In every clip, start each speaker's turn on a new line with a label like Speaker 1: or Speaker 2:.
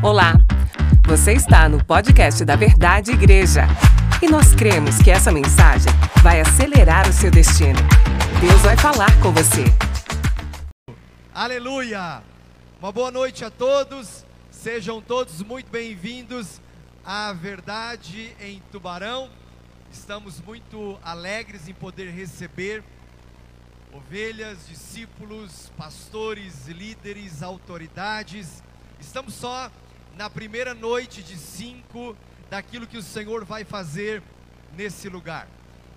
Speaker 1: Olá, você está no podcast da Verdade Igreja e nós cremos que essa mensagem vai acelerar o seu destino. Deus vai falar com você.
Speaker 2: Aleluia! Uma boa noite a todos, sejam todos muito bem-vindos à Verdade em Tubarão. Estamos muito alegres em poder receber ovelhas, discípulos, pastores, líderes, autoridades. Estamos só na primeira noite de cinco daquilo que o Senhor vai fazer nesse lugar.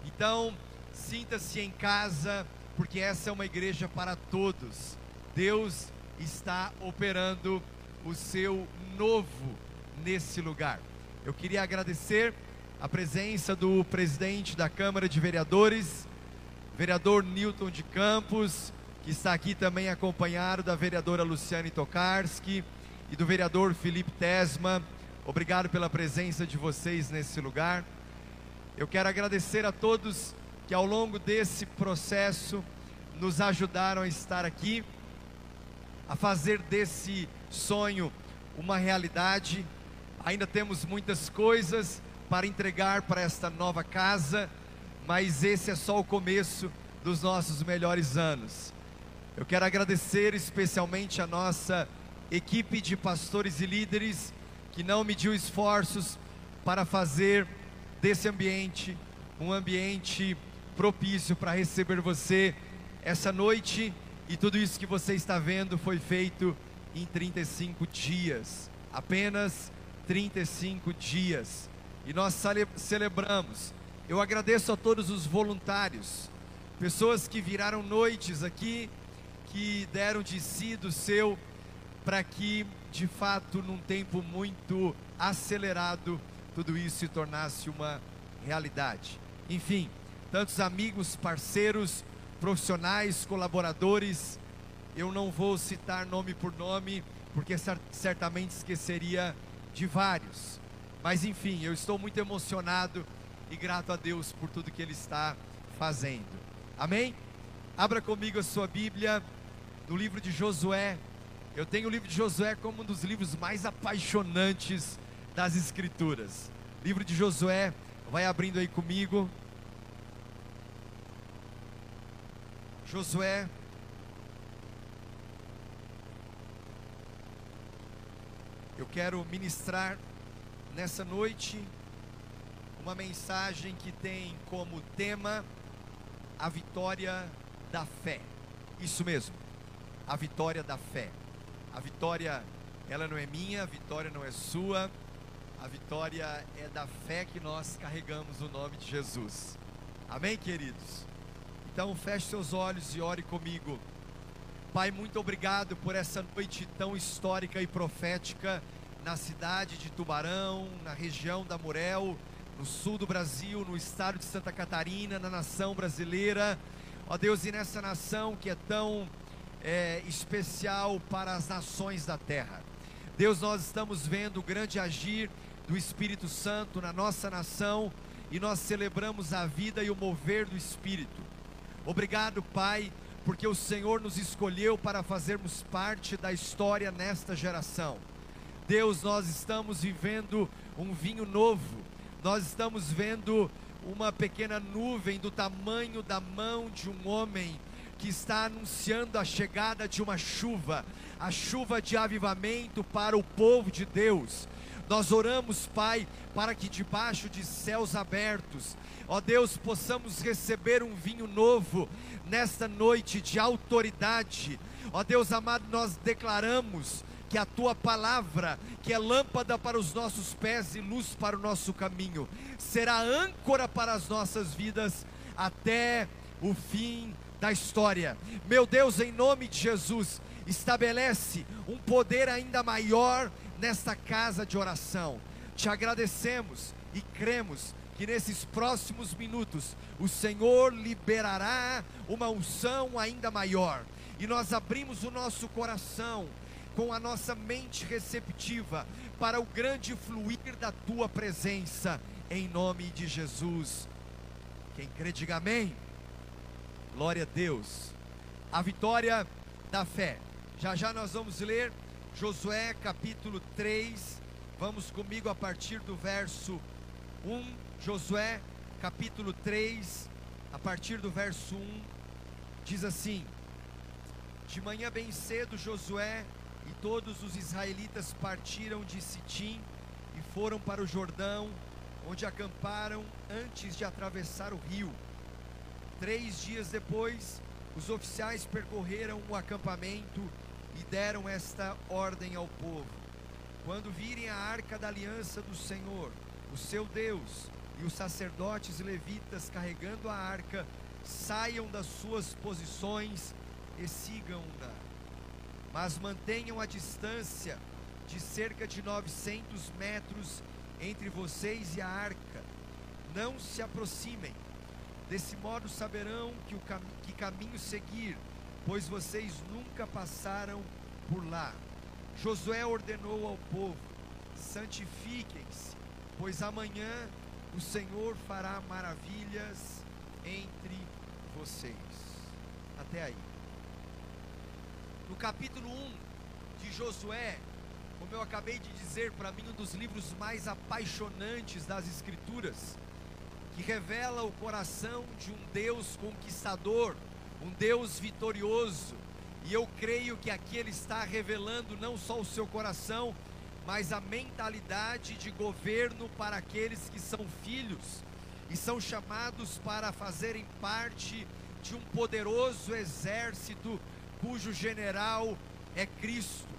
Speaker 2: Então, sinta-se em casa, porque essa é uma igreja para todos. Deus está operando o seu novo nesse lugar. Eu queria agradecer a presença do presidente da Câmara de Vereadores, vereador Newton de Campos, que está aqui também acompanhado da vereadora Luciane Tokarski e do vereador Felipe Tesma. Obrigado pela presença de vocês nesse lugar. Eu quero agradecer a todos que ao longo desse processo nos ajudaram a estar aqui, a fazer desse sonho uma realidade. Ainda temos muitas coisas para entregar para esta nova casa, mas esse é só o começo dos nossos melhores anos. Eu quero agradecer especialmente a nossa equipe de pastores e líderes que não mediu esforços para fazer desse ambiente um ambiente propício para receber você essa noite e tudo isso que você está vendo foi feito em 35 dias, apenas 35 dias. E nós cele celebramos. Eu agradeço a todos os voluntários, pessoas que viraram noites aqui, que deram de si do seu para que, de fato, num tempo muito acelerado, tudo isso se tornasse uma realidade. Enfim, tantos amigos, parceiros, profissionais, colaboradores, eu não vou citar nome por nome, porque certamente esqueceria de vários. Mas enfim, eu estou muito emocionado e grato a Deus por tudo que Ele está fazendo. Amém? Abra comigo a sua Bíblia no livro de Josué, eu tenho o livro de Josué como um dos livros mais apaixonantes das Escrituras. Livro de Josué, vai abrindo aí comigo. Josué. Eu quero ministrar nessa noite uma mensagem que tem como tema a vitória da fé. Isso mesmo, a vitória da fé. A vitória, ela não é minha, a vitória não é sua, a vitória é da fé que nós carregamos no nome de Jesus. Amém, queridos? Então, feche seus olhos e ore comigo. Pai, muito obrigado por essa noite tão histórica e profética na cidade de Tubarão, na região da Murel, no sul do Brasil, no estado de Santa Catarina, na nação brasileira. Ó Deus, e nessa nação que é tão é, especial para as nações da terra. Deus, nós estamos vendo o grande agir do Espírito Santo na nossa nação e nós celebramos a vida e o mover do Espírito. Obrigado, Pai, porque o Senhor nos escolheu para fazermos parte da história nesta geração. Deus, nós estamos vivendo um vinho novo, nós estamos vendo uma pequena nuvem do tamanho da mão de um homem que está anunciando a chegada de uma chuva, a chuva de avivamento para o povo de Deus. Nós oramos, Pai, para que debaixo de céus abertos, ó Deus, possamos receber um vinho novo nesta noite de autoridade. Ó Deus amado, nós declaramos que a tua palavra, que é lâmpada para os nossos pés e luz para o nosso caminho, será âncora para as nossas vidas até o fim da história. Meu Deus, em nome de Jesus, estabelece um poder ainda maior nesta casa de oração. Te agradecemos e cremos que nesses próximos minutos o Senhor liberará uma unção ainda maior. E nós abrimos o nosso coração com a nossa mente receptiva para o grande fluir da tua presença, em nome de Jesus. Quem crê, diga amém. Glória a Deus. A vitória da fé. Já já nós vamos ler Josué capítulo 3, vamos comigo a partir do verso 1. Josué capítulo 3, a partir do verso 1, diz assim: De manhã bem cedo, Josué e todos os israelitas partiram de Sitim e foram para o Jordão, onde acamparam antes de atravessar o rio. Três dias depois, os oficiais percorreram o acampamento e deram esta ordem ao povo: Quando virem a arca da aliança do Senhor, o seu Deus, e os sacerdotes levitas carregando a arca, saiam das suas posições e sigam-na. Mas mantenham a distância de cerca de 900 metros entre vocês e a arca. Não se aproximem. Desse modo saberão que, o cam que caminho seguir pois vocês nunca passaram por lá. Josué ordenou ao povo: santifiquem-se, pois amanhã o Senhor fará maravilhas entre vocês. Até aí. No capítulo 1 de Josué, como eu acabei de dizer, para mim um dos livros mais apaixonantes das Escrituras, que revela o coração de um Deus conquistador um Deus vitorioso. E eu creio que aqui ele está revelando não só o seu coração, mas a mentalidade de governo para aqueles que são filhos e são chamados para fazerem parte de um poderoso exército cujo general é Cristo.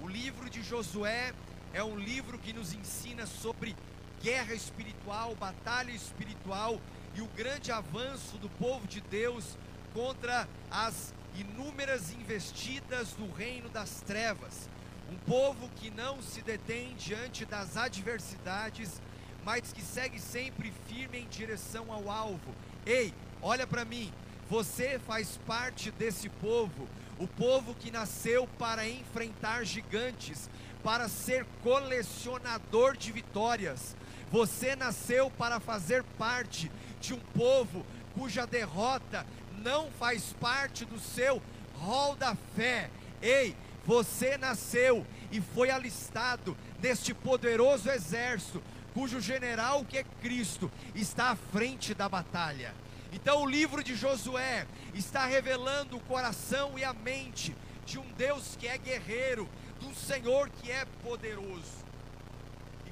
Speaker 2: O livro de Josué é um livro que nos ensina sobre guerra espiritual, batalha espiritual e o grande avanço do povo de Deus contra as inúmeras investidas do reino das trevas. Um povo que não se detém diante das adversidades, mas que segue sempre firme em direção ao alvo. Ei, olha para mim, você faz parte desse povo, o povo que nasceu para enfrentar gigantes, para ser colecionador de vitórias. Você nasceu para fazer parte de um povo cuja derrota não faz parte do seu rol da fé. Ei, você nasceu e foi alistado neste poderoso exército, cujo general, que é Cristo, está à frente da batalha. Então, o livro de Josué está revelando o coração e a mente de um Deus que é guerreiro, de um Senhor que é poderoso.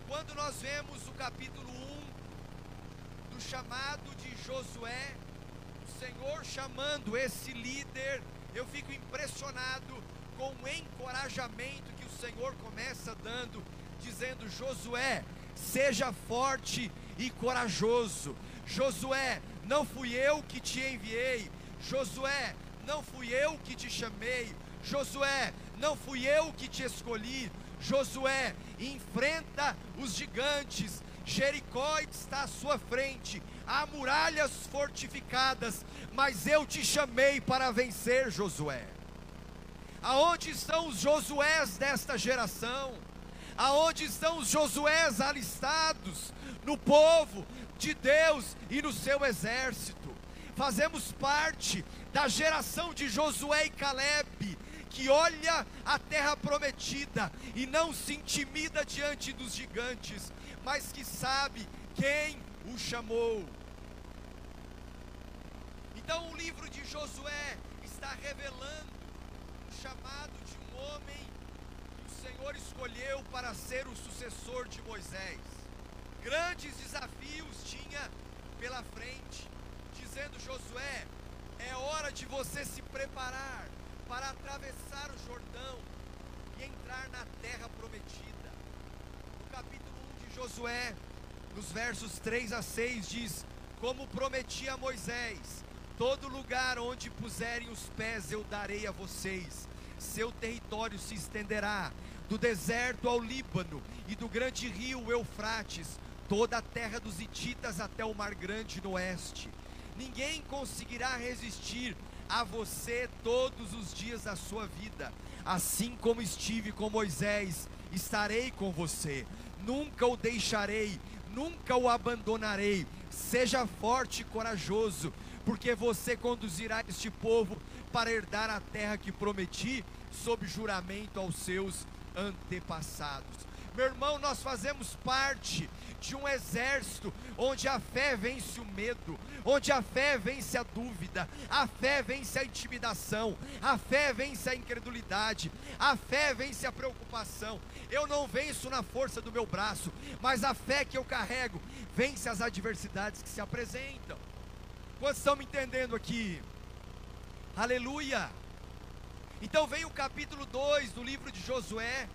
Speaker 2: Quando nós vemos o capítulo 1 do chamado de Josué, Senhor chamando esse líder, eu fico impressionado com o encorajamento que o Senhor começa dando, dizendo: Josué, seja forte e corajoso. Josué, não fui eu que te enviei. Josué, não fui eu que te chamei. Josué, não fui eu que te escolhi. Josué, enfrenta os gigantes. Jericó está à sua frente há muralhas fortificadas, mas eu te chamei para vencer, Josué. Aonde estão os Josués desta geração? Aonde estão os Josués alistados no povo de Deus e no seu exército? Fazemos parte da geração de Josué e Caleb, que olha a terra prometida e não se intimida diante dos gigantes, mas que sabe quem o chamou. Então o livro de Josué está revelando o chamado de um homem que o Senhor escolheu para ser o sucessor de Moisés. Grandes desafios tinha pela frente, dizendo Josué: é hora de você se preparar para atravessar o Jordão e entrar na terra prometida. No capítulo 1 de Josué, nos versos 3 a 6 diz: Como prometi a Moisés, todo lugar onde puserem os pés eu darei a vocês. Seu território se estenderá do deserto ao Líbano e do grande rio Eufrates, toda a terra dos Hititas até o Mar Grande no oeste. Ninguém conseguirá resistir a você todos os dias da sua vida. Assim como estive com Moisés, estarei com você. Nunca o deixarei, nunca o abandonarei. Seja forte e corajoso, porque você conduzirá este povo para herdar a terra que prometi, sob juramento aos seus antepassados. Meu irmão, nós fazemos parte de um exército onde a fé vence o medo, onde a fé vence a dúvida, a fé vence a intimidação, a fé vence a incredulidade, a fé vence a preocupação. Eu não venço na força do meu braço, mas a fé que eu carrego vence as adversidades que se apresentam. Quantos estão me entendendo aqui? Aleluia! Então vem o capítulo 2 do livro de Josué,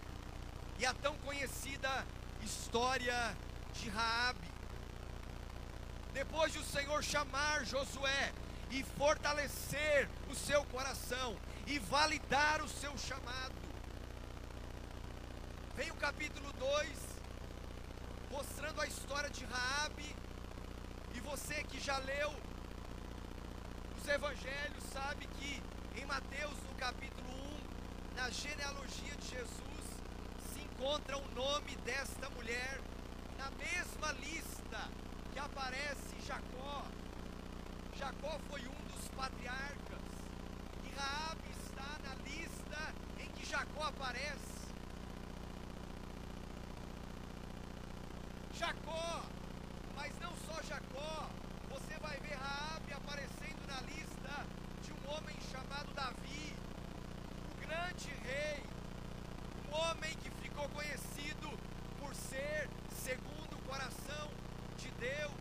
Speaker 2: e a tão conhecida história de Raabe. Depois de o Senhor chamar Josué e fortalecer o seu coração e validar o seu chamado. Vem o capítulo 2 mostrando a história de Raabe e você que já leu os evangelhos sabe que em Mateus no capítulo 1, na genealogia de Jesus, encontra o nome desta mulher na mesma lista que aparece Jacó. Jacó foi um dos patriarcas e Raabe está na lista em que Jacó aparece. Jacó, mas não só Jacó, você vai ver Raabe aparecendo na lista de um homem chamado Davi, o grande rei, um homem que ficou conhecido por ser segundo o coração de Deus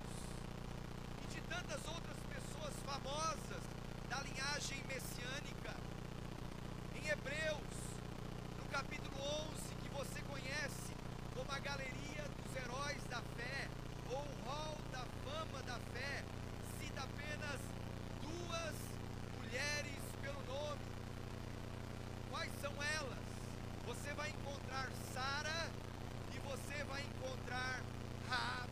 Speaker 2: e de tantas outras pessoas famosas da linhagem messiânica. Em Hebreus, no capítulo 11, que você conhece como a galeria dos heróis da fé, ou o hall da fama da fé, cita apenas duas mulheres pelo nome. Quais são elas? Você vai encontrar Sara e você vai encontrar Raab.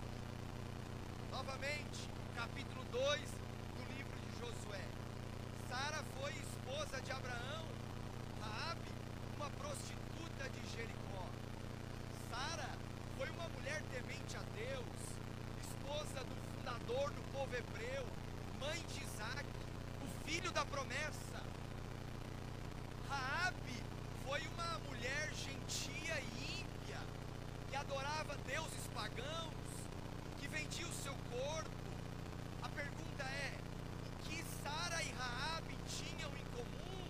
Speaker 2: Novamente, capítulo 2 do livro de Josué. Sara foi esposa de Abraão, Raab, uma prostituta de Jericó. Sara foi uma mulher temente a Deus, esposa do fundador do povo hebreu, mãe de Isaac, o filho da promessa. Raabe foi uma mulher gentia e ímpia, que adorava deuses pagãos, que vendia o seu corpo. A pergunta é: o que Sara e Raabe tinham em comum?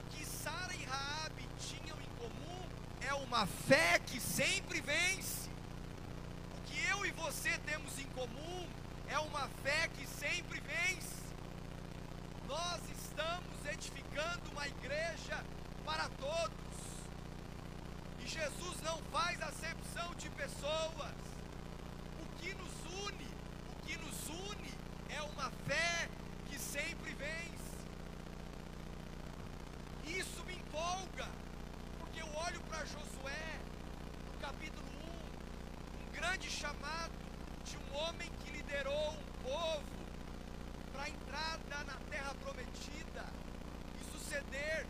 Speaker 2: O que Sara e Raabe tinham em comum é uma fé que sempre vence. O que eu e você temos em comum uma fé que sempre vence. Nós estamos edificando uma igreja para todos. E Jesus não faz acepção de pessoas. O que nos une, o que nos une é uma fé que sempre vence. Isso me empolga, porque eu olho para Josué, no capítulo 1, um grande chamado de um homem que liderou um povo para a entrada na terra prometida e suceder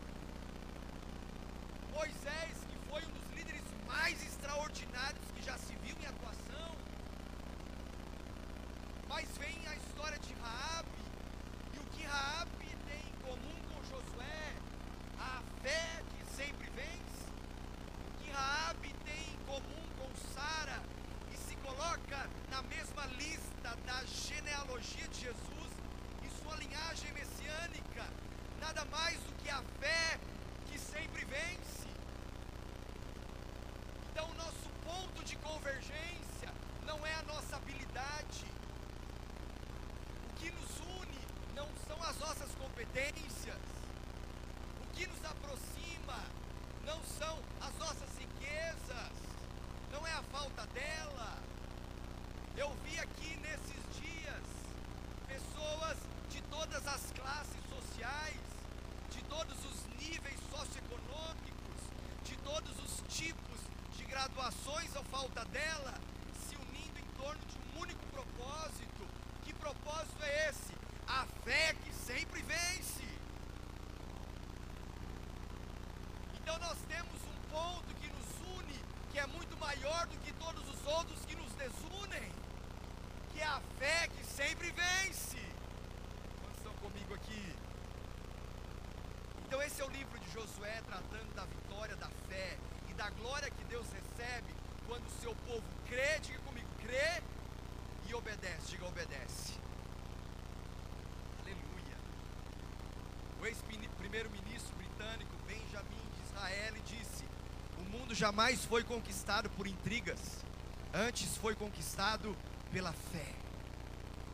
Speaker 2: Moisés, que foi um dos líderes mais extraordinários que já se viu em atuação. Mas vem a história de Raabe, e o que Raabe tem em comum com Josué? A fé que sempre vence. O que Raabe tem em comum com Sara e se coloca na mesma lista da genealogia de Jesus e sua linhagem messiânica, nada mais do que a fé que sempre vence. Então, o nosso ponto de convergência não é a nossa habilidade. Que nos une não são as nossas competências. O que nos aproxima não são as nossas riquezas, não é a falta dela. Eu vi aqui nesses dias pessoas de todas as classes sociais, de todos os níveis socioeconômicos, de todos os tipos de graduações ou falta dela, se unindo em torno de um único propósito. Propósito é esse? A fé que sempre vence. Então nós temos um ponto que nos une, que é muito maior do que todos os outros que nos desunem, que é a fé que sempre vence. Quantos estão comigo aqui? Então, esse é o livro de Josué tratando da vitória da fé e da glória que Deus recebe quando o seu povo crê, diga comigo, crê obedece, diga obedece. Aleluia. O ex-primeiro-ministro britânico Benjamin de Israel disse: O mundo jamais foi conquistado por intrigas, antes foi conquistado pela fé.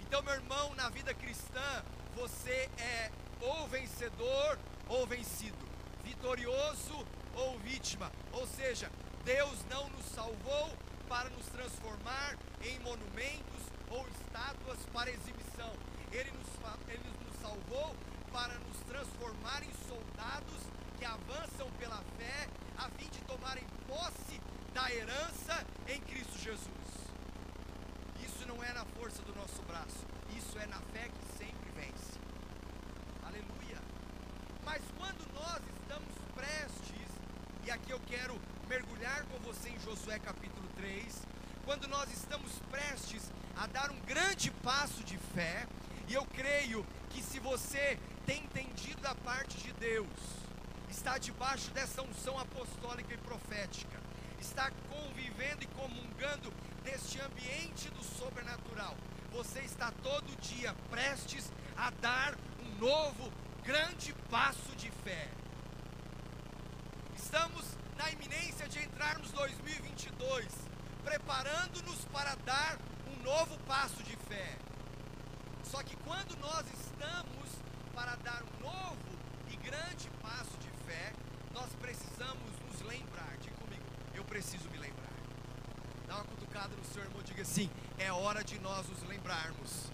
Speaker 2: Então, meu irmão, na vida cristã, você é ou vencedor ou vencido, vitorioso ou vítima. Ou seja, Deus não nos salvou para nos transformar em monumentos ou estátuas para exibição. Ele nos, ele nos salvou para nos transformar em soldados que avançam pela fé a fim de tomarem posse da herança em Cristo Jesus. Isso não é na força do nosso braço, isso é na fé que sempre vence. Aleluia. Mas quando nós estamos prestes, e aqui eu quero mergulhar com você em Josué capítulo 3, quando nós estamos prestes a dar um grande passo de fé, e eu creio que se você tem entendido da parte de Deus, está debaixo dessa unção apostólica e profética, está convivendo e comungando deste ambiente do sobrenatural, você está todo dia prestes a dar um novo grande passo de fé. Estamos na iminência de entrarmos 2022, preparando-nos para dar um novo passo de fé. Só que quando nós estamos para dar um novo e grande passo de fé, nós precisamos nos lembrar. Diga comigo, eu preciso me lembrar. Dá uma cutucada no seu irmão, diga assim: é hora de nós nos lembrarmos,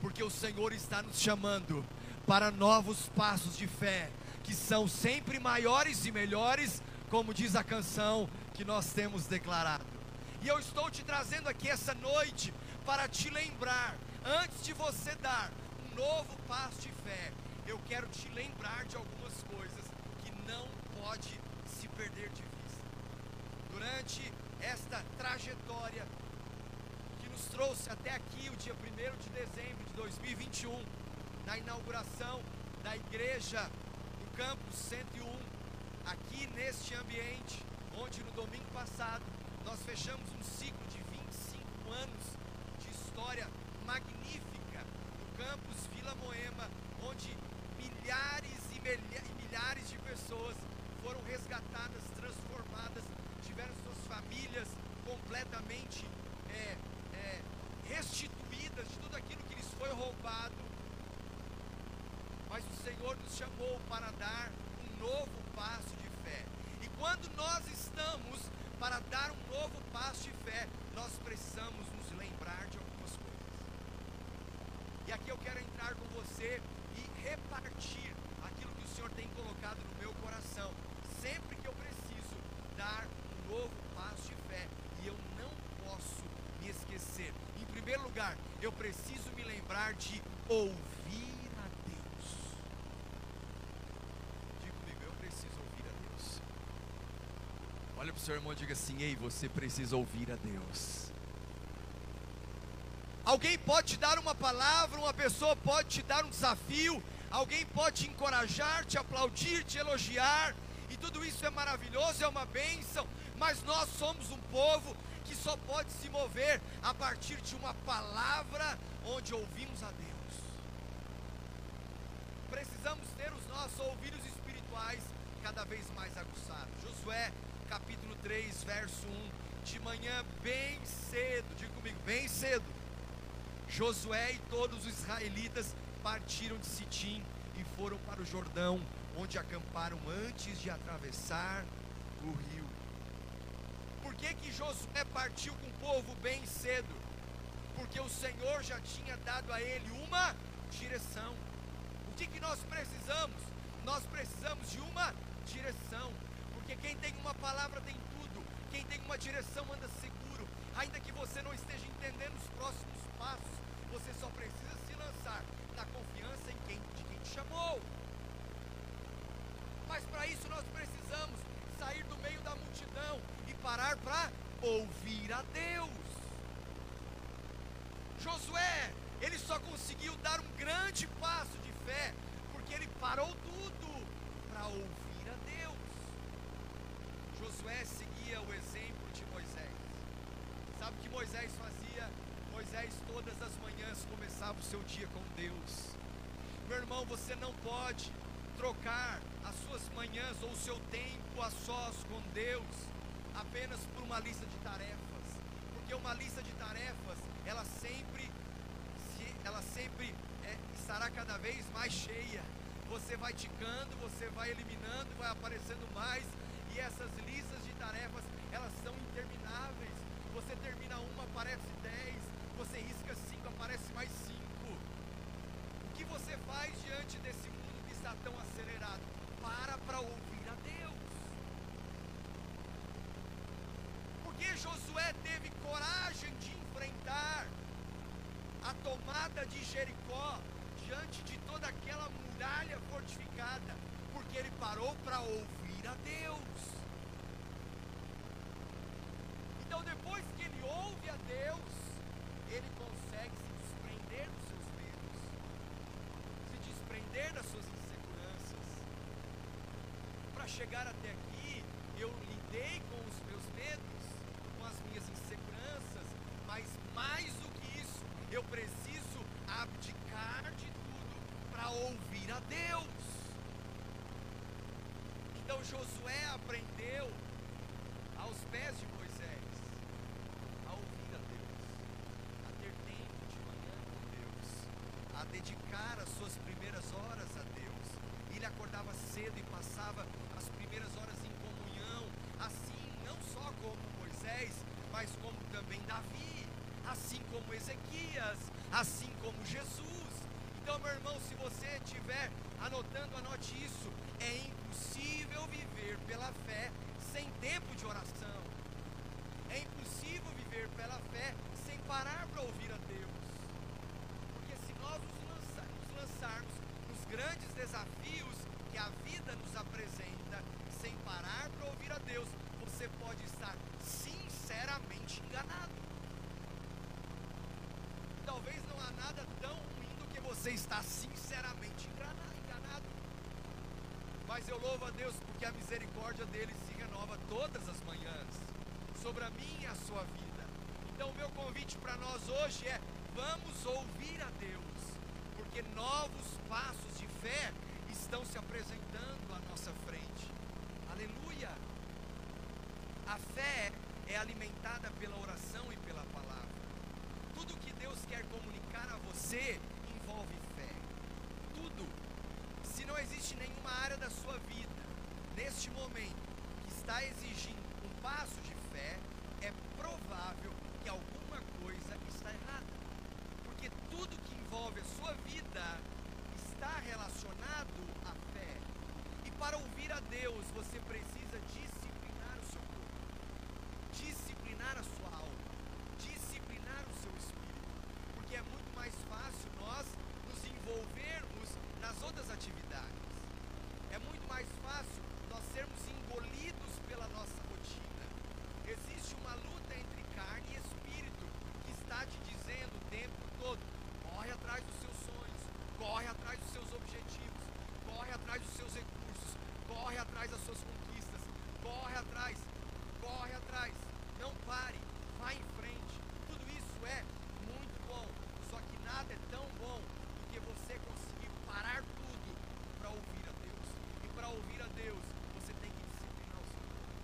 Speaker 2: porque o Senhor está nos chamando para novos passos de fé, que são sempre maiores e melhores, como diz a canção que nós temos declarado. E eu estou te trazendo aqui essa noite para te lembrar, antes de você dar um novo passo de fé, eu quero te lembrar de algumas coisas que não pode se perder de vista. Durante esta trajetória que nos trouxe até aqui, o dia 1 de dezembro de 2021, na inauguração da igreja no campus 101, aqui neste ambiente, onde no domingo passado nós fechamos um ciclo de 25 anos de história magnífica no campus Vila Moema, onde milhares e milhares de pessoas foram resgatadas, transformadas, tiveram suas famílias completamente é, é, restituídas de tudo aquilo que lhes foi roubado. Mas o Senhor nos chamou para dar um novo passo de fé. E quando nós estamos para dar um novo passo de fé, nós precisamos nos lembrar de algumas coisas. E aqui eu quero entrar com você e repartir aquilo que o Senhor tem colocado no meu coração. Sempre que eu preciso dar um novo passo de fé, e eu não posso me esquecer. Em primeiro lugar, eu preciso me lembrar de ouvir a Deus. Diga comigo, eu preciso ouvir a Deus. Olha para o seu irmão e diga assim: Ei, você precisa ouvir a Deus. Alguém pode te dar uma palavra, uma pessoa pode te dar um desafio, alguém pode te encorajar, te aplaudir, te elogiar, e tudo isso é maravilhoso, é uma bênção, mas nós somos um povo que só pode se mover a partir de uma palavra onde ouvimos a Deus. Precisamos ter os nossos ouvidos espirituais cada vez mais aguçados. Josué, capítulo 3, verso 1. De manhã, bem cedo, diga comigo, bem cedo. Josué e todos os israelitas partiram de Sitim e foram para o Jordão, onde acamparam antes de atravessar o rio. Que, que Josué partiu com o povo bem cedo? Porque o Senhor já tinha dado a ele uma direção. O que, que nós precisamos? Nós precisamos de uma direção. Porque quem tem uma palavra tem tudo. Quem tem uma direção anda seguro. Ainda que você não esteja entendendo os próximos passos, você só precisa se lançar na confiança em quem, de quem te chamou. Mas para isso nós precisamos sair do meio da multidão parar para ouvir a Deus. Josué, ele só conseguiu dar um grande passo de fé porque ele parou tudo para ouvir a Deus. Josué seguia o exemplo de Moisés. Sabe o que Moisés fazia? Moisés todas as manhãs começava o seu dia com Deus. Meu irmão, você não pode trocar as suas manhãs ou o seu tempo a sós com Deus apenas por uma lista de tarefas, porque uma lista de tarefas ela sempre se, ela sempre é, estará cada vez mais cheia. Você vai ticando, você vai eliminando, vai aparecendo mais e essas listas de tarefas elas são intermináveis. Você termina uma, aparece dez, você risca cinco, aparece mais cinco. O que você faz diante desse mundo que está tão acelerado? Para para ouvir a Porque Josué teve coragem de enfrentar a tomada de Jericó diante de toda aquela muralha fortificada, porque ele parou para ouvir a Deus. Então, depois que ele ouve a Deus, ele consegue se desprender dos seus medos, se desprender das suas inseguranças. Para chegar até aqui, eu lidei com os meus medos, com as minhas inseguranças, mas mais do que isso, eu preciso abdicar de tudo para ouvir a Deus. Então Josué aprendeu aos pés de Moisés a ouvir a Deus, a ter tempo de manhã com Deus, a dedicar as suas primeiras horas a Deus. Ele acordava cedo e passava as primeiras horas em comunhão, assim não só como Moisés, mas como também Davi, assim como Ezequias, assim como Jesus. Então, meu irmão, se você estiver anotando, anote isso. É impossível viver pela fé sem tempo de oração. É impossível viver pela fé sem parar para ouvir a Deus. Porque se nós nos, lança, nos lançarmos nos grandes desafios que a vida nos apresenta, sem parar para ouvir a Deus, você pode estar sinceramente enganado. Talvez não há nada tão ruim do que você estar sinceramente enganado. Mas eu louvo a Deus porque a misericórdia dele se renova todas as manhãs sobre a minha e a sua vida. Então, o meu convite para nós hoje é: vamos ouvir a Deus, porque novos passos de fé estão se apresentando à nossa frente. Aleluia! A fé é alimentada pela oração e pela palavra. Tudo que Deus quer comunicar a você envolve fé. Tudo. Se não existe nenhuma área da sua vida, neste momento, que está exigindo um passo de fé, é provável que alguma coisa está errada. Porque tudo que envolve a sua vida está relacionado à fé. E para ouvir a Deus, você precisa disciplinar o seu corpo, disciplinar a sua alma, disciplinar o seu espírito. Porque é muito mais fácil nós nos envolvermos nas outras atividades. É muito mais fácil nós sermos engolidos pela nossa rotina. Existe uma luta entre carne e espírito que está te dizendo o tempo todo: corre atrás dos seus sonhos, corre atrás dos seus objetivos, corre atrás dos seus recursos, corre atrás das suas conquistas, corre atrás, corre atrás, não pare, vá em frente. Tudo isso é muito bom, só que nada é tão bom do que você conseguir parar tudo para ouvir a Deus. E para ouvir a Deus, você tem que disciplinar o seu corpo.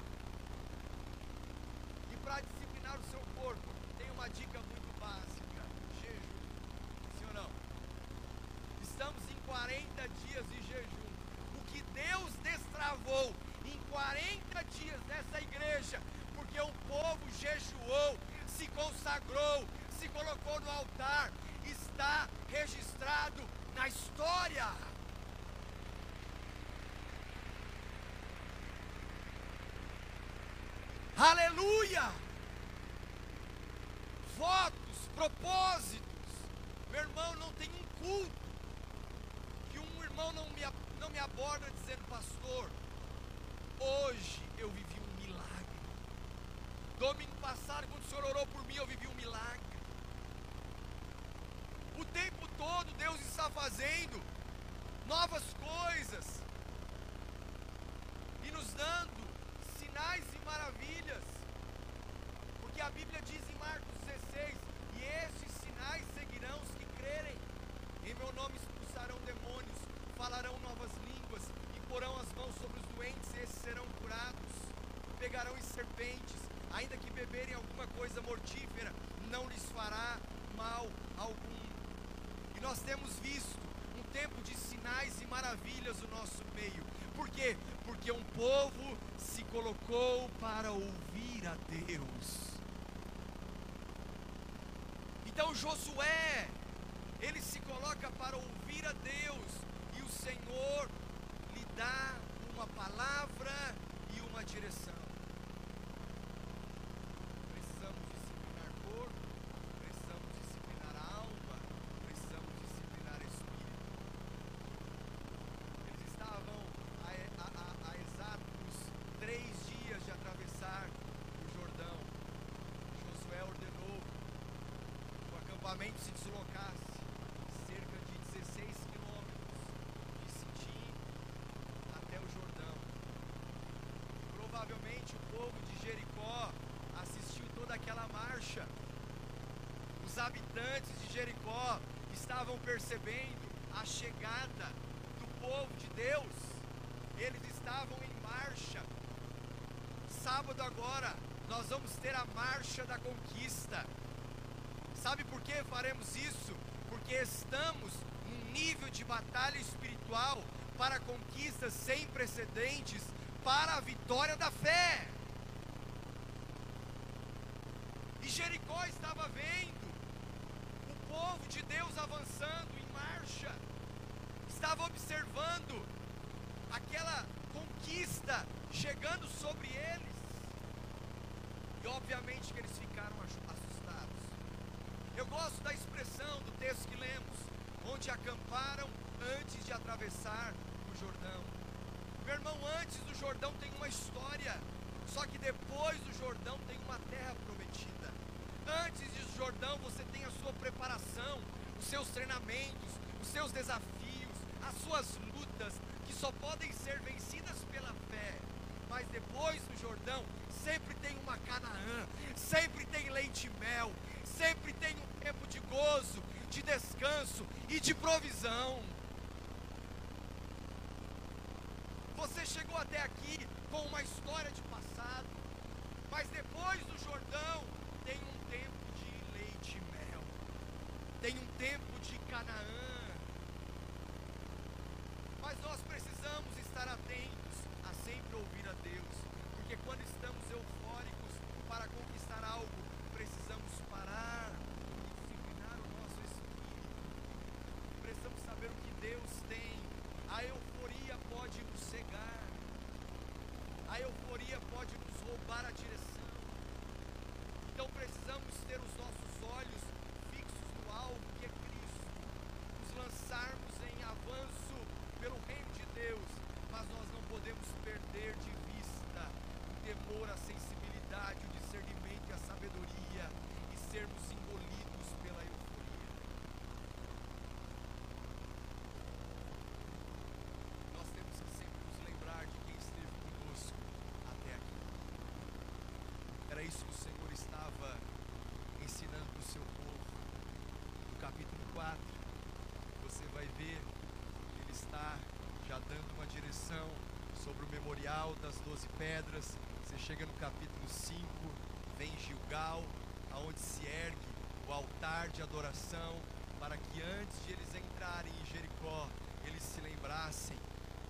Speaker 2: E para disciplinar o seu corpo, tem uma dica muito básica: jejum. Sim ou não? Estamos em 40 dias de jejum. O que Deus destravou em 40 dias nessa igreja, porque o povo jejuou, se consagrou, se colocou no altar, está registrado na história. Aleluia! Votos, propósitos. Meu irmão, não tem um culto que um irmão não me, não me aborda dizendo, pastor, hoje eu vivi um milagre. Domingo passado, quando o senhor orou por mim, eu vivi um milagre. O tempo todo Deus está fazendo novas coisas. e nos dando sinais e maravilhas. Porque a Bíblia diz em Marcos 16: estes sinais seguirão os que crerem. Em meu nome expulsarão demônios, falarão novas línguas, e porão as mãos sobre os doentes, e esses serão curados. Pegarão em serpentes, ainda que beberem alguma coisa mortífera, não lhes fará mal algum. E nós temos visto um tempo de sinais e maravilhas no nosso meio. Por quê? Porque um povo se colocou para ouvir a Deus. Então Josué, ele se coloca para ouvir a Deus, e o Senhor lhe dá uma palavra e uma direção. Precisamos disciplinar corpo, precisamos disciplinar alma, precisamos disciplinar espírito. Eles estavam a, a, a, a exatos três dias de atravessar o Jordão. Josué ordenou acampamento se deslocasse cerca de 16 quilômetros de Sitim até o Jordão. Provavelmente o povo de Jericó assistiu toda aquela marcha. Os habitantes de Jericó estavam percebendo a chegada do povo de Deus. Eles estavam em marcha. Sábado agora nós vamos ter a marcha da conquista. Sabe por que faremos isso? Porque estamos num nível de batalha espiritual para conquistas sem precedentes para a vitória da fé. E Jericó estava vendo o povo de Deus avançando em marcha, estava observando aquela conquista chegando sobre eles. E obviamente que eles ficaram assustados. Eu gosto da expressão do texto que lemos, onde acamparam antes de atravessar o Jordão. Meu irmão, antes do Jordão tem uma história, só que depois do Jordão tem uma terra prometida. Antes do Jordão você tem a sua preparação, os seus treinamentos, os seus desafios, as suas lutas, que só podem ser vencidas pela fé. Mas depois do Jordão sempre tem uma Canaã, sempre tem leite e mel, sempre tem um tempo de gozo, de descanso e de provisão. Você chegou até aqui com uma história de passado, mas depois do Jordão tem um tempo de leite e mel, tem um tempo de Canaã. Mas nós precisamos estar atentos a sempre ouvir a Deus, porque quando estamos eufóricos para conquistar algo, precisamos parar e disciplinar o nosso espírito. Precisamos saber o que Deus tem. A euforia pode nos cegar. A euforia pode nos roubar a direção. Então precisamos ter os nossos olhos fixos no alvo que é Cristo. Nos lançarmos em avanço pelo reino de Deus, mas nós não podemos perder de vista o temor, a sensibilidade, o discernimento e a sabedoria e sermos engolidos pela euforia. Nós temos que sempre nos lembrar de quem esteve conosco até aqui. Era isso que o Senhor seu povo. No capítulo 4, você vai ver que ele está já dando uma direção sobre o memorial das doze pedras. Você chega no capítulo 5, vem Gilgal, aonde se ergue o altar de adoração, para que antes de eles entrarem em Jericó, eles se lembrassem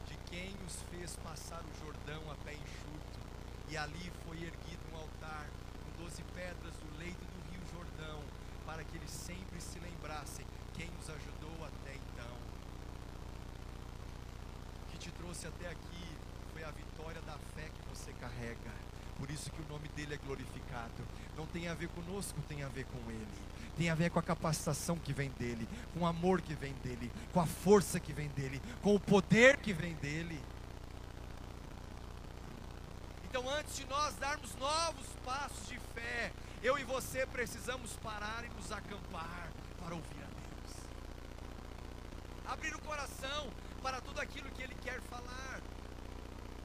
Speaker 2: de quem os fez passar o Jordão a pé enxuto. E ali foi erguido um altar com doze pedras do leito para que eles sempre se lembrassem quem os ajudou até então. O que te trouxe até aqui foi a vitória da fé que você carrega. Por isso que o nome dele é glorificado. Não tem a ver conosco, tem a ver com ele. Tem a ver com a capacitação que vem dele, com o amor que vem dele, com a força que vem dele, com o poder que vem dele. Então, antes de nós darmos novos passos de fé, eu e você precisamos parar e nos acampar para ouvir a Deus. Abrir o coração para tudo aquilo que Ele quer falar.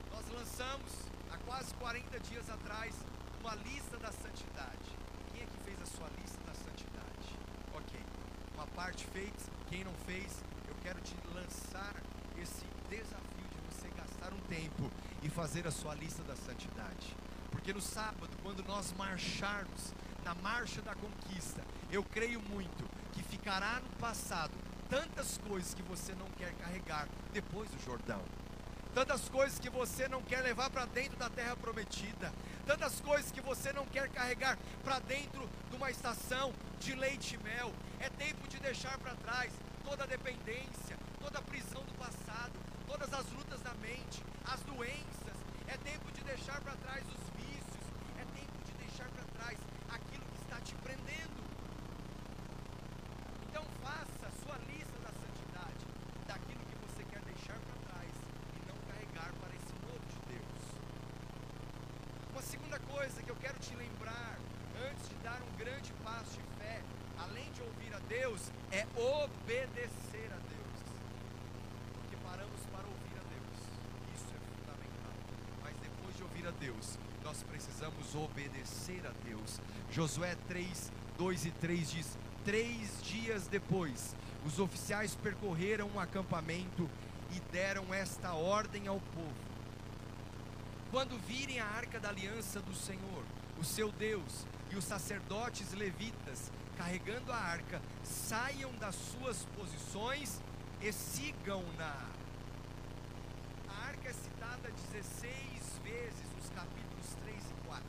Speaker 2: Nós lançamos há quase 40 dias atrás uma lista da santidade. Quem é que fez a sua lista da santidade? Ok, uma parte feita. Quem não fez, eu quero te lançar esse desafio de você gastar um tempo e fazer a sua lista da santidade. Porque no sábado, quando nós marcharmos na marcha da conquista, eu creio muito que ficará no passado tantas coisas que você não quer carregar depois do Jordão tantas coisas que você não quer levar para dentro da terra prometida, tantas coisas que você não quer carregar para dentro de uma estação de leite e mel. É tempo de deixar para trás toda a dependência, toda a prisão do passado, todas as lutas da mente, as doenças. É tempo de deixar para trás os vícios, é tempo de deixar para trás aquilo que está te prendendo. Então faça a sua lista da santidade, daquilo que você quer deixar para trás e não carregar para esse novo de Deus. Uma segunda coisa que eu quero te lembrar, antes de dar um grande passo de fé, além de ouvir a Deus, é obedecer a Deus. Porque paramos para ouvir a Deus. Isso é fundamental. Mas depois de ouvir a Deus, nós precisamos obedecer a Deus. Josué 3, 2 e 3 diz: Três dias depois, os oficiais percorreram o acampamento e deram esta ordem ao povo: Quando virem a arca da aliança do Senhor, o seu Deus, e os sacerdotes levitas carregando a arca, saiam das suas posições e sigam-na. A arca é citada 16 vezes nos capítulos 3 e 4.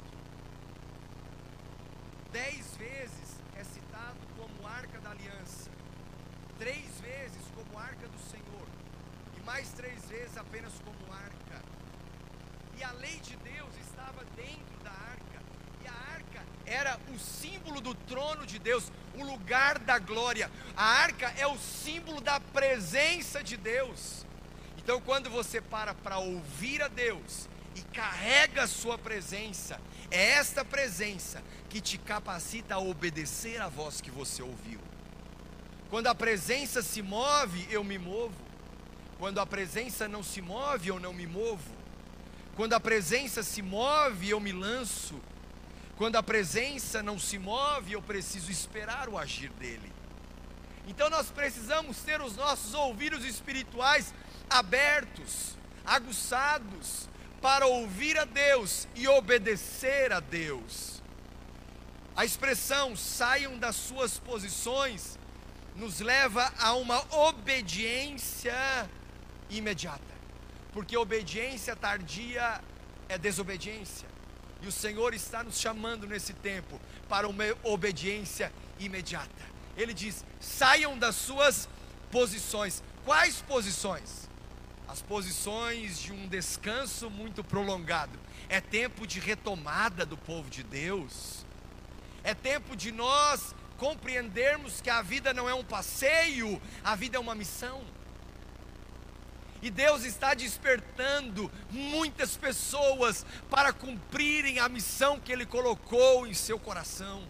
Speaker 2: Dez vezes é citado como arca da aliança, três vezes como arca do Senhor, e mais três vezes apenas como arca. E a lei de Deus estava dentro da arca, e a arca era o símbolo do trono de Deus, o lugar da glória. A arca é o símbolo da presença de Deus. Então, quando você para para ouvir a Deus e carrega a sua presença, é esta presença que te capacita a obedecer a voz que você ouviu. Quando a presença se move, eu me movo. Quando a presença não se move, eu não me movo. Quando a presença se move, eu me lanço. Quando a presença não se move, eu preciso esperar o agir dele. Então nós precisamos ter os nossos ouvidos espirituais abertos, aguçados, para ouvir a Deus e obedecer a Deus. A expressão saiam das suas posições nos leva a uma obediência imediata, porque obediência tardia é desobediência, e o Senhor está nos chamando nesse tempo para uma obediência imediata. Ele diz: saiam das suas posições. Quais posições? As posições de um descanso muito prolongado. É tempo de retomada do povo de Deus. É tempo de nós compreendermos que a vida não é um passeio, a vida é uma missão. E Deus está despertando muitas pessoas para cumprirem a missão que Ele colocou em seu coração.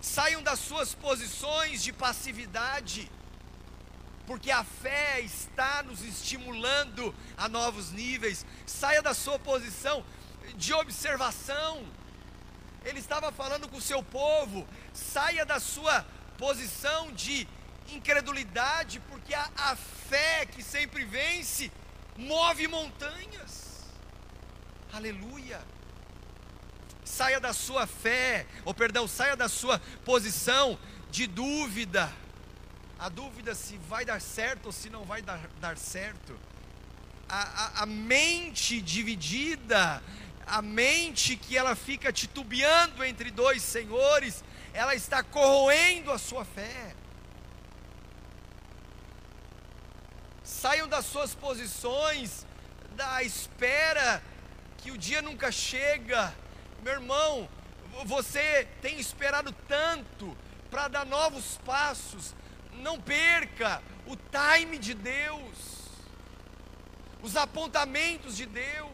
Speaker 2: Saiam das suas posições de passividade, porque a fé está nos estimulando a novos níveis. Saia da sua posição de observação. Ele estava falando com o seu povo, saia da sua posição de incredulidade, porque a, a fé que sempre vence move montanhas. Aleluia. Saia da sua fé, ou perdão, saia da sua posição de dúvida. A dúvida se vai dar certo ou se não vai dar, dar certo. A, a, a mente dividida, a mente que ela fica titubeando entre dois senhores, ela está corroendo a sua fé. Saiam das suas posições da espera que o dia nunca chega. Meu irmão, você tem esperado tanto para dar novos passos. Não perca o time de Deus, os apontamentos de Deus.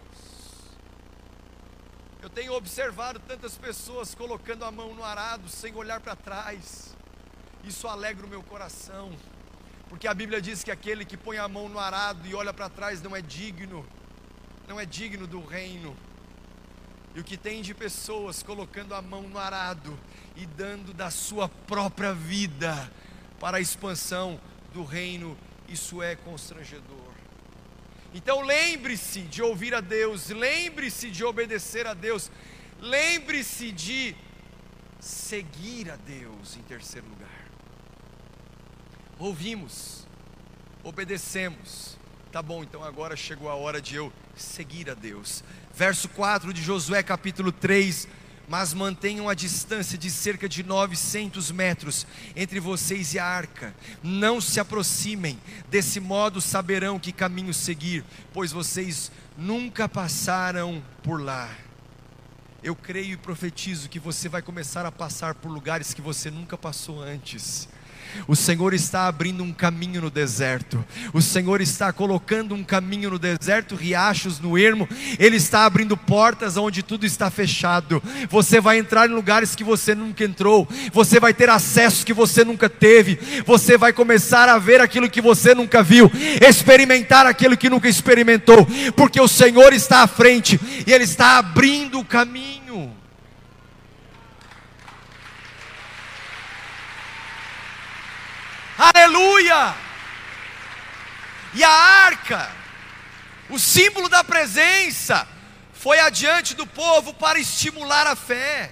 Speaker 2: Eu tenho observado tantas pessoas colocando a mão no arado sem olhar para trás. Isso alegra o meu coração Porque a Bíblia diz que aquele que põe a mão no arado e olha para trás não é digno, não é digno do reino. E o que tem de pessoas colocando a mão no arado e dando da sua própria vida para a expansão do reino, isso é constrangedor. Então lembre-se de ouvir a Deus, lembre-se de obedecer a Deus, lembre-se de seguir a Deus em terceiro lugar. Ouvimos, obedecemos, tá bom, então agora chegou a hora de eu seguir a Deus. Verso 4 de Josué, capítulo 3 mas mantenham a distância de cerca de 900 metros entre vocês e a arca. Não se aproximem, desse modo saberão que caminho seguir, pois vocês nunca passaram por lá. Eu creio e profetizo que você vai começar a passar por lugares que você nunca passou antes. O Senhor está abrindo um caminho no deserto. O Senhor está colocando um caminho no deserto, riachos no ermo. Ele está abrindo portas onde tudo está fechado. Você vai entrar em lugares que você nunca entrou. Você vai ter acesso que você nunca teve. Você vai começar a ver aquilo que você nunca viu, experimentar aquilo que nunca experimentou, porque o Senhor está à frente e ele está abrindo o caminho. Aleluia! E a arca, o símbolo da presença, foi adiante do povo para estimular a fé,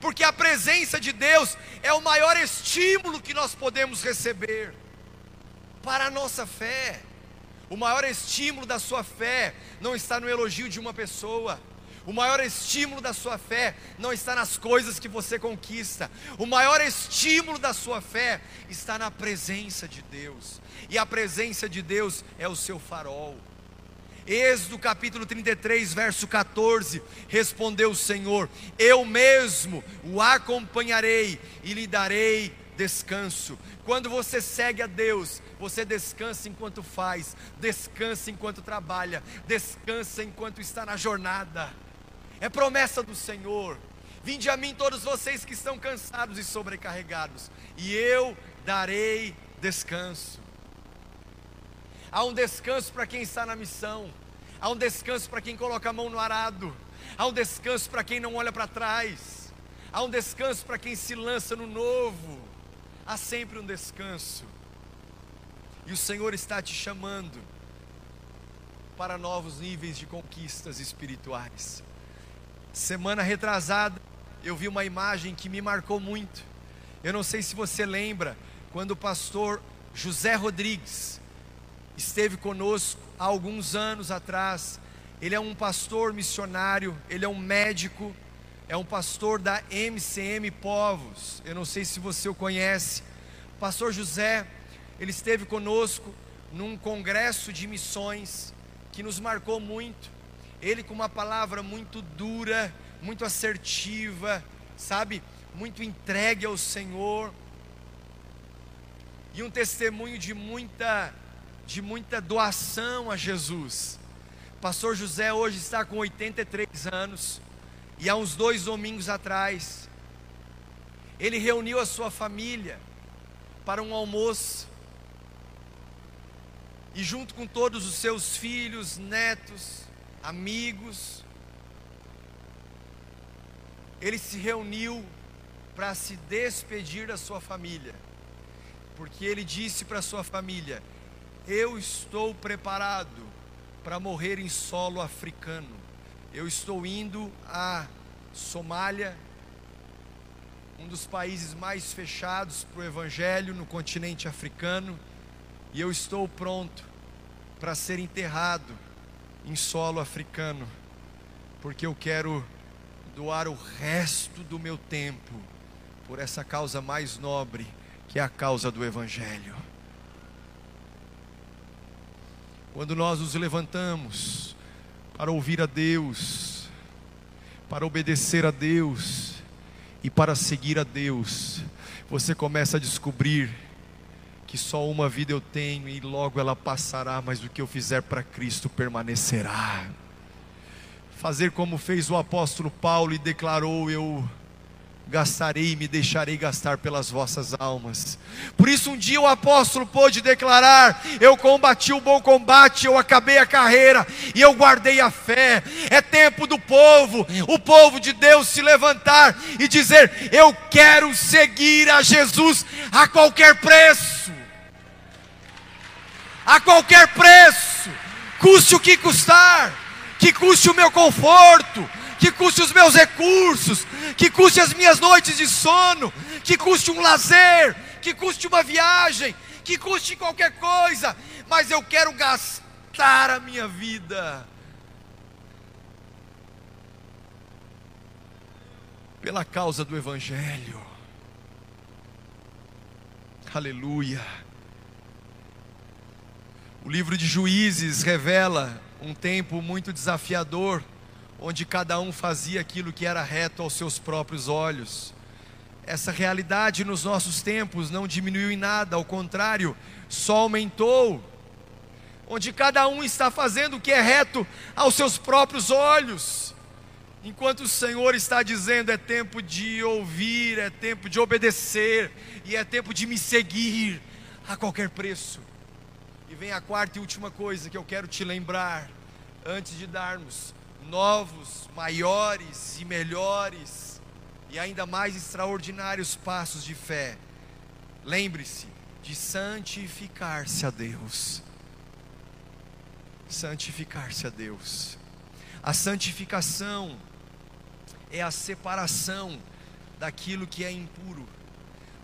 Speaker 2: porque a presença de Deus é o maior estímulo que nós podemos receber para a nossa fé. O maior estímulo da sua fé não está no elogio de uma pessoa, o maior estímulo da sua fé não está nas coisas que você conquista. O maior estímulo da sua fé está na presença de Deus. E a presença de Deus é o seu farol. Êxodo capítulo 33, verso 14: Respondeu o Senhor: Eu mesmo o acompanharei e lhe darei descanso. Quando você segue a Deus, você descansa enquanto faz, descansa enquanto trabalha, descansa enquanto está na jornada é promessa do Senhor. Vinde a mim todos vocês que estão cansados e sobrecarregados, e eu darei descanso. Há um descanso para quem está na missão, há um descanso para quem coloca a mão no arado, há um descanso para quem não olha para trás, há um descanso para quem se lança no novo, há sempre um descanso. E o Senhor está te chamando para novos níveis de conquistas espirituais. Semana retrasada, eu vi uma imagem que me marcou muito. Eu não sei se você lembra, quando o pastor José Rodrigues esteve conosco há alguns anos atrás. Ele é um pastor missionário, ele é um médico, é um pastor da MCM Povos. Eu não sei se você o conhece. Pastor José, ele esteve conosco num congresso de missões que nos marcou muito ele com uma palavra muito dura, muito assertiva, sabe? Muito entregue ao Senhor. E um testemunho de muita de muita doação a Jesus. Pastor José hoje está com 83 anos e há uns dois domingos atrás ele reuniu a sua família para um almoço e junto com todos os seus filhos, netos, amigos. Ele se reuniu para se despedir da sua família, porque ele disse para sua família: Eu estou preparado para morrer em solo africano. Eu estou indo a Somália, um dos países mais fechados para o evangelho no continente africano, e eu estou pronto para ser enterrado em solo africano, porque eu quero doar o resto do meu tempo por essa causa mais nobre, que é a causa do Evangelho. Quando nós nos levantamos para ouvir a Deus, para obedecer a Deus e para seguir a Deus, você começa a descobrir que só uma vida eu tenho e logo ela passará, mas o que eu fizer para Cristo permanecerá. Fazer como fez o apóstolo Paulo e declarou: Eu gastarei e me deixarei gastar pelas vossas almas. Por isso, um dia o apóstolo pôde declarar: Eu combati o bom combate, eu acabei a carreira e eu guardei a fé. É tempo do povo, o povo de Deus, se levantar e dizer: Eu quero seguir a Jesus a qualquer preço. A qualquer preço, custe o que custar, que custe o meu conforto, que custe os meus recursos, que custe as minhas noites de sono, que custe um lazer, que custe uma viagem, que custe qualquer coisa, mas eu quero gastar a minha vida pela causa do Evangelho. Aleluia. O livro de Juízes revela um tempo muito desafiador onde cada um fazia aquilo que era reto aos seus próprios olhos. Essa realidade nos nossos tempos não diminuiu em nada, ao contrário, só aumentou. Onde cada um está fazendo o que é reto aos seus próprios olhos. Enquanto o Senhor está dizendo: é tempo de ouvir, é tempo de obedecer, e é tempo de me seguir a qualquer preço. E vem a quarta e última coisa que eu quero te lembrar, antes de darmos novos, maiores e melhores e ainda mais extraordinários passos de fé. Lembre-se de santificar-se a Deus. Santificar-se a Deus. A santificação é a separação daquilo que é impuro.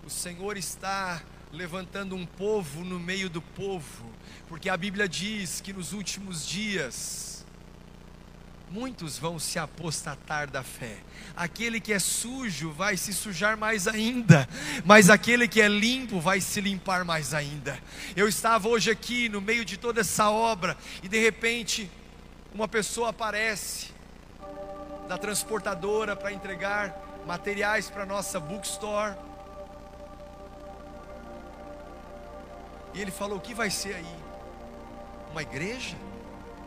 Speaker 2: O Senhor está levantando um povo no meio do povo, porque a Bíblia diz que nos últimos dias muitos vão se apostatar da fé. Aquele que é sujo vai se sujar mais ainda, mas aquele que é limpo vai se limpar mais ainda. Eu estava hoje aqui no meio de toda essa obra e de repente uma pessoa aparece da transportadora para entregar materiais para nossa bookstore. E ele falou: "O que vai ser aí? Uma igreja?"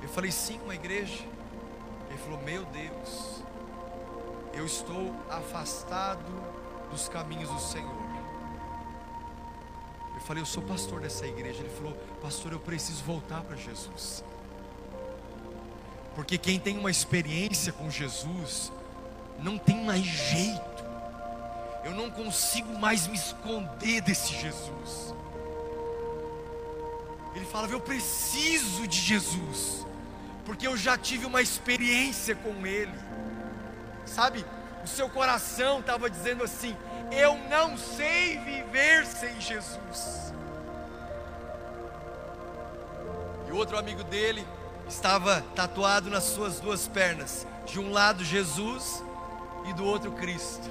Speaker 2: Eu falei: "Sim, uma igreja." Ele falou: Meu Deus, eu estou afastado dos caminhos do Senhor. Eu falei: Eu sou pastor dessa igreja. Ele falou: Pastor, eu preciso voltar para Jesus. Porque quem tem uma experiência com Jesus, não tem mais jeito. Eu não consigo mais me esconder desse Jesus. Ele falava: Eu preciso de Jesus porque eu já tive uma experiência com Ele. Sabe, o seu coração estava dizendo assim: Eu não sei viver sem Jesus. E outro amigo dele estava tatuado nas suas duas pernas, de um lado Jesus e do outro Cristo.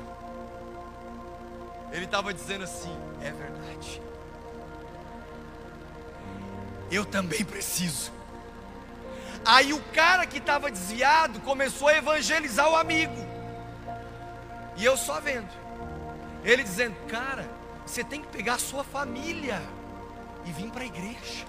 Speaker 2: Ele estava dizendo assim: É verdade. Eu também preciso. Aí o cara que estava desviado começou a evangelizar o amigo. E eu só vendo. Ele dizendo: Cara, você tem que pegar a sua família e vir para a igreja.